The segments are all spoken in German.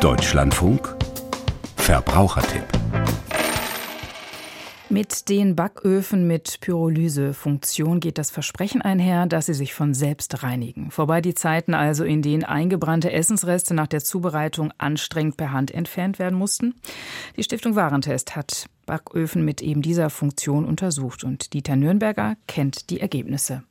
Deutschlandfunk Verbrauchertipp mit den Backöfen mit Pyrolysefunktion geht das Versprechen einher, dass sie sich von selbst reinigen. Vorbei die Zeiten also, in denen eingebrannte Essensreste nach der Zubereitung anstrengend per Hand entfernt werden mussten. Die Stiftung Warentest hat Backöfen mit eben dieser Funktion untersucht und Dieter Nürnberger kennt die Ergebnisse.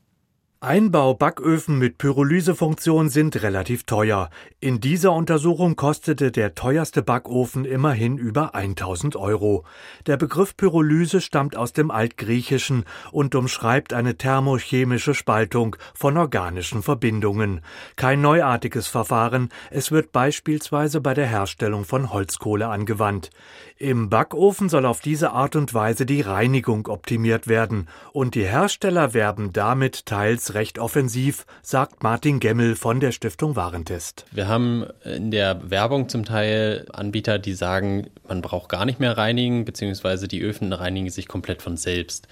Einbau-Backöfen mit Pyrolysefunktion sind relativ teuer. In dieser Untersuchung kostete der teuerste Backofen immerhin über 1000 Euro. Der Begriff Pyrolyse stammt aus dem Altgriechischen und umschreibt eine thermochemische Spaltung von organischen Verbindungen. Kein neuartiges Verfahren, es wird beispielsweise bei der Herstellung von Holzkohle angewandt. Im Backofen soll auf diese Art und Weise die Reinigung optimiert werden und die Hersteller werben damit teils recht offensiv, sagt Martin Gemmel von der Stiftung Warentest. Wir haben in der Werbung zum Teil Anbieter, die sagen, man braucht gar nicht mehr reinigen, beziehungsweise die Öfen reinigen sich komplett von selbst.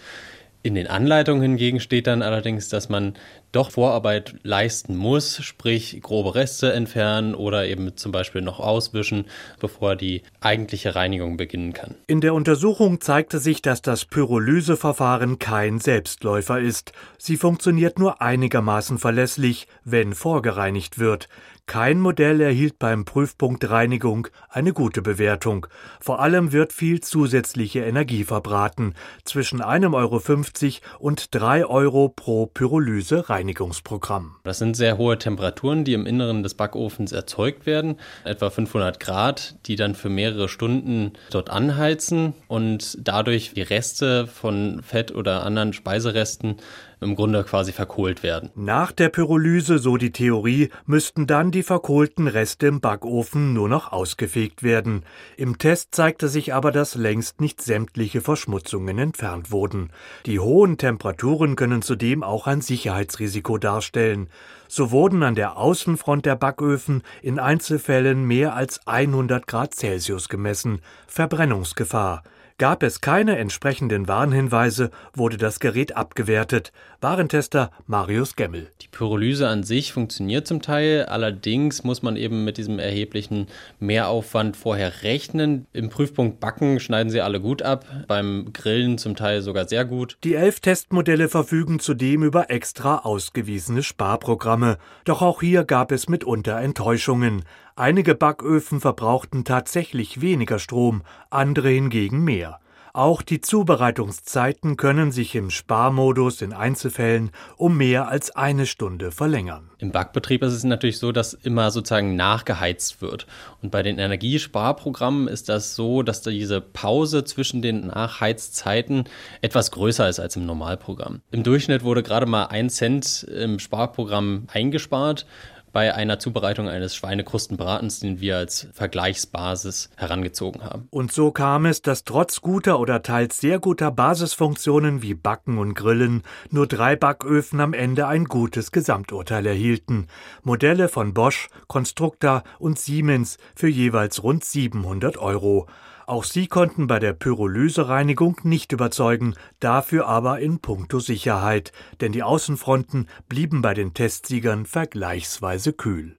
In den Anleitungen hingegen steht dann allerdings, dass man doch Vorarbeit leisten muss, sprich grobe Reste entfernen oder eben zum Beispiel noch auswischen, bevor die eigentliche Reinigung beginnen kann. In der Untersuchung zeigte sich, dass das Pyrolyseverfahren kein Selbstläufer ist. Sie funktioniert nur einigermaßen verlässlich, wenn vorgereinigt wird. Kein Modell erhielt beim Prüfpunkt Reinigung eine gute Bewertung. Vor allem wird viel zusätzliche Energie verbraten, zwischen 1,50 Euro und 3 Euro pro Pyrolyse-Reinigungsprogramm. Das sind sehr hohe Temperaturen, die im Inneren des Backofens erzeugt werden, etwa 500 Grad, die dann für mehrere Stunden dort anheizen und dadurch die Reste von Fett oder anderen Speiseresten im Grunde quasi verkohlt werden. Nach der Pyrolyse, so die Theorie, müssten dann die verkohlten Reste im Backofen nur noch ausgefegt werden. Im Test zeigte sich aber, dass längst nicht sämtliche Verschmutzungen entfernt wurden. Die hohen Temperaturen können zudem auch ein Sicherheitsrisiko darstellen. So wurden an der Außenfront der Backöfen in Einzelfällen mehr als 100 Grad Celsius gemessen. Verbrennungsgefahr. Gab es keine entsprechenden Warnhinweise, wurde das Gerät abgewertet. Warentester Marius Gemmel. Die Pyrolyse an sich funktioniert zum Teil, allerdings muss man eben mit diesem erheblichen Mehraufwand vorher rechnen. Im Prüfpunkt Backen schneiden sie alle gut ab, beim Grillen zum Teil sogar sehr gut. Die elf Testmodelle verfügen zudem über extra ausgewiesene Sparprogramme. Doch auch hier gab es mitunter Enttäuschungen. Einige Backöfen verbrauchten tatsächlich weniger Strom, andere hingegen mehr. Auch die Zubereitungszeiten können sich im Sparmodus in Einzelfällen um mehr als eine Stunde verlängern. Im Backbetrieb ist es natürlich so, dass immer sozusagen nachgeheizt wird. Und bei den Energiesparprogrammen ist das so, dass diese Pause zwischen den Nachheizzeiten etwas größer ist als im Normalprogramm. Im Durchschnitt wurde gerade mal ein Cent im Sparprogramm eingespart bei einer Zubereitung eines Schweinekrustenbratens, den wir als Vergleichsbasis herangezogen haben. Und so kam es, dass trotz guter oder teils sehr guter Basisfunktionen wie Backen und Grillen nur drei Backöfen am Ende ein gutes Gesamturteil erhielten. Modelle von Bosch, Constructa und Siemens für jeweils rund 700 Euro. Auch sie konnten bei der Pyrolysereinigung nicht überzeugen, dafür aber in puncto Sicherheit, denn die Außenfronten blieben bei den Testsiegern vergleichsweise kühl